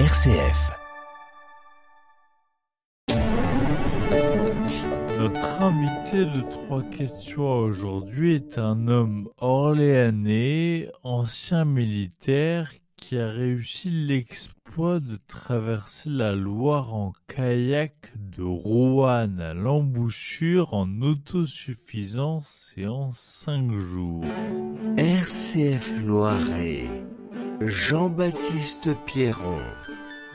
RCF. Notre invité de trois questions aujourd'hui est un homme orléanais, ancien militaire, qui a réussi l'exploit de traverser la Loire en kayak de Roanne à l'embouchure en autosuffisance et en cinq jours. RCF Loiret. Jean-Baptiste Pierron.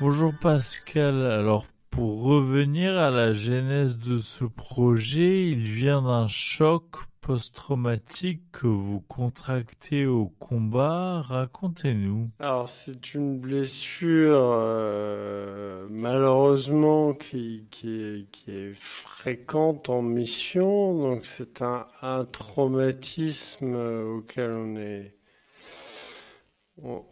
Bonjour Pascal, alors pour revenir à la genèse de ce projet, il vient d'un choc post-traumatique que vous contractez au combat. Racontez-nous. Alors c'est une blessure euh, malheureusement qui, est, fréquente en mission, donc c'est un, un, traumatisme auquel on est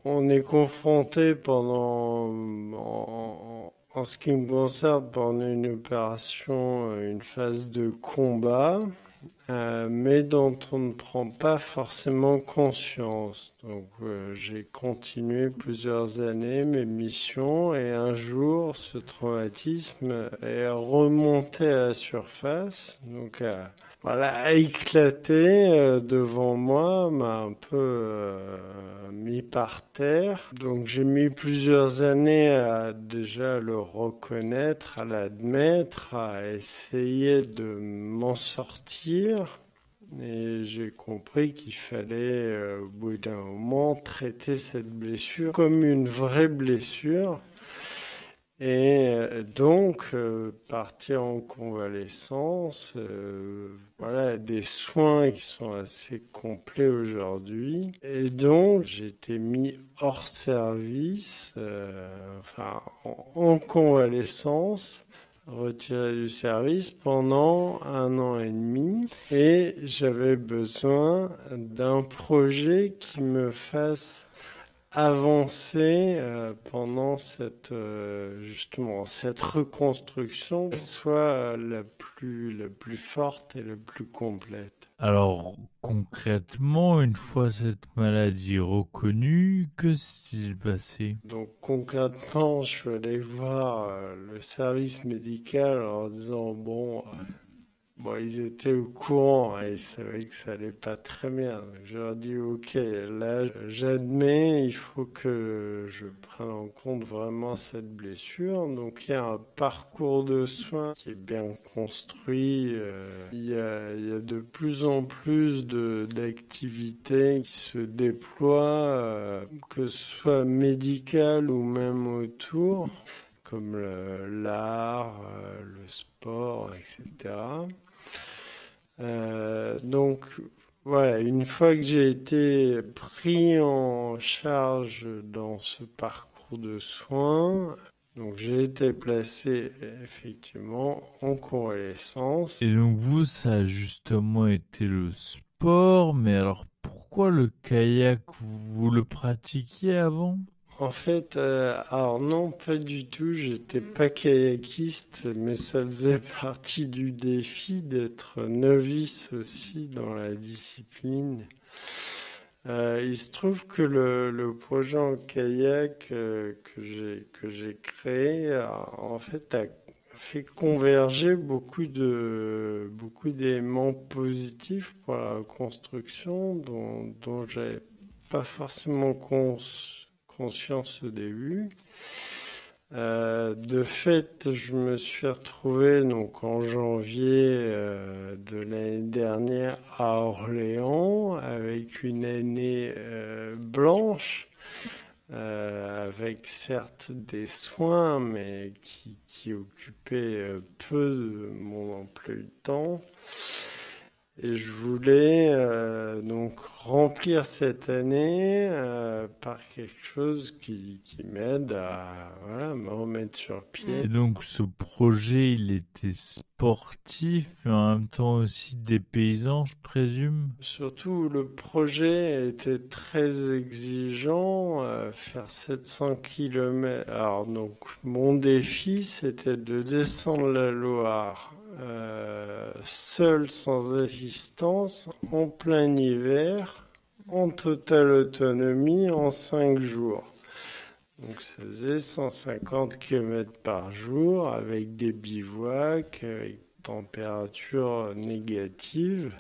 on est confronté pendant, en, en, ce qui me concerne, pendant une opération, une phase de combat, euh, mais dont on ne prend pas forcément conscience. Donc euh, j'ai continué plusieurs années mes missions et un jour ce traumatisme est remonté à la surface, donc à, voilà, a éclaté euh, devant moi, m'a un peu euh, mis par terre. Donc j'ai mis plusieurs années à déjà le reconnaître, à l'admettre, à essayer de m'en sortir. Et j'ai compris qu'il fallait, euh, au bout d'un moment, traiter cette blessure comme une vraie blessure. Et euh, donc, euh, partir en convalescence, voilà, des soins qui sont assez complets aujourd'hui. Et donc, été mis hors service, enfin, en, en, convalescence, retiré du service pendant un an et demi. Et j'avais besoin d'un projet qui me fasse avancer euh, pendant cette euh, justement cette reconstruction soit la plus la plus forte et la plus complète. Alors concrètement, une fois cette maladie reconnue, que s'est-il passé? Donc concrètement, je suis allé voir euh, le service médical en disant bon Bon, ils étaient au courant et ils savaient que ça allait pas très bien. Je leur dis, ok, là, j'admets, il faut que je prenne en compte vraiment cette blessure. Donc, il y a un parcours de soins qui est bien construit. Euh, il, y a, il, y a, de plus en plus d'activités qui se déploient, euh, que ce soit médical ou même autour comme l'art, euh, le sport, etc. Euh, donc voilà, une fois que j'ai été pris en charge dans ce parcours de soins, donc j'ai été placé effectivement en convalescence. Et donc vous, ça a justement été le sport, mais alors pourquoi le kayak? Vous le pratiquiez avant? En fait, euh, alors non, pas du tout. J'étais pas kayakiste, mais ça faisait partie du défi d'être novice aussi dans la discipline. Euh, il se trouve que le, le projet en kayak euh, que j'ai créé, a, en fait, a fait converger beaucoup de beaucoup d'éléments positifs pour la construction dont dont j'avais pas forcément conscience conscience au début. Euh, de fait, je me suis retrouvé donc en janvier euh, de l'année dernière à Orléans avec une année euh, blanche, avec certes des soins, mais qui, qui occupaient peu de mon emploi du temps. Et je voulais euh, donc remplir cette année euh, par quelque chose qui, qui m'aide à voilà, me remettre sur pied. Et donc ce projet, il était sportif, mais en même temps aussi des paysans, je présume? Surtout, le projet était très exigeant, euh, faire 700 km. Alors donc, mon défi, c'était de descendre la Loire euh, seul sans assistance, en plein hiver, en totale autonomie, en cinq jours. Donc ça faisait 150 km par jour avec des bivouacs, avec température négative.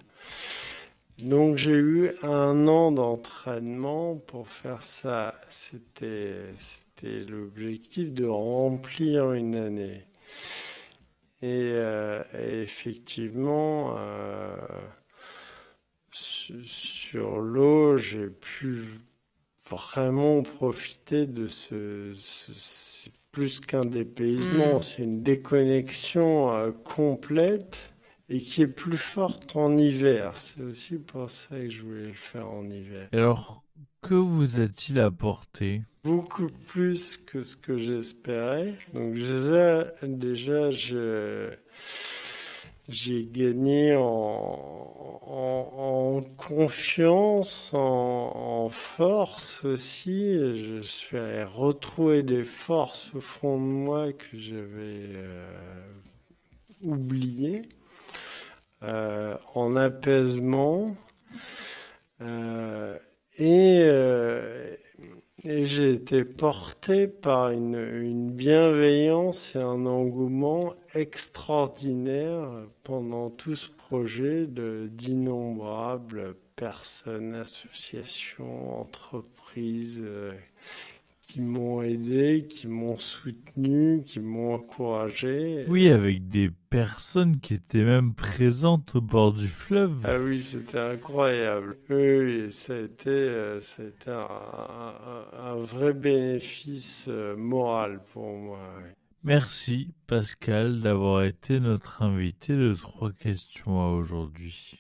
Donc j'ai eu un an d'entraînement pour faire ça. C'était l'objectif de remplir une année. Et, euh, effectivement, euh, sur l'eau, j'ai pu vraiment profiter de ce, c'est plus qu'un dépaysement, mm. c'est une déconnexion euh, complète et qui est plus forte en hiver. C'est aussi pour ça que je voulais le faire en hiver. alors, que vous a-t-il apporté? Beaucoup plus que ce que j'espérais. Donc déjà, déjà j'ai gagné en, confiance, en, force aussi. Je suis allé retrouver des forces au fond de moi que j'avais euh, oubliées, euh, en apaisement. Euh, et, et j'ai été porté par une, bienveillance et un engouement extraordinaire pendant tout ce projet d'innombrables personnes, associations, entreprises euh, qui m'ont aidé, qui m'ont soutenu, qui m'ont encouragé. Oui, avec des personnes qui étaient même présentes au bord du fleuve. Ah oui, c'était incroyable. Oui, ça a été, euh, ça un, vrai bénéfice euh, moral pour moi. Merci Pascal d'avoir été notre invité de trois questions à aujourd'hui.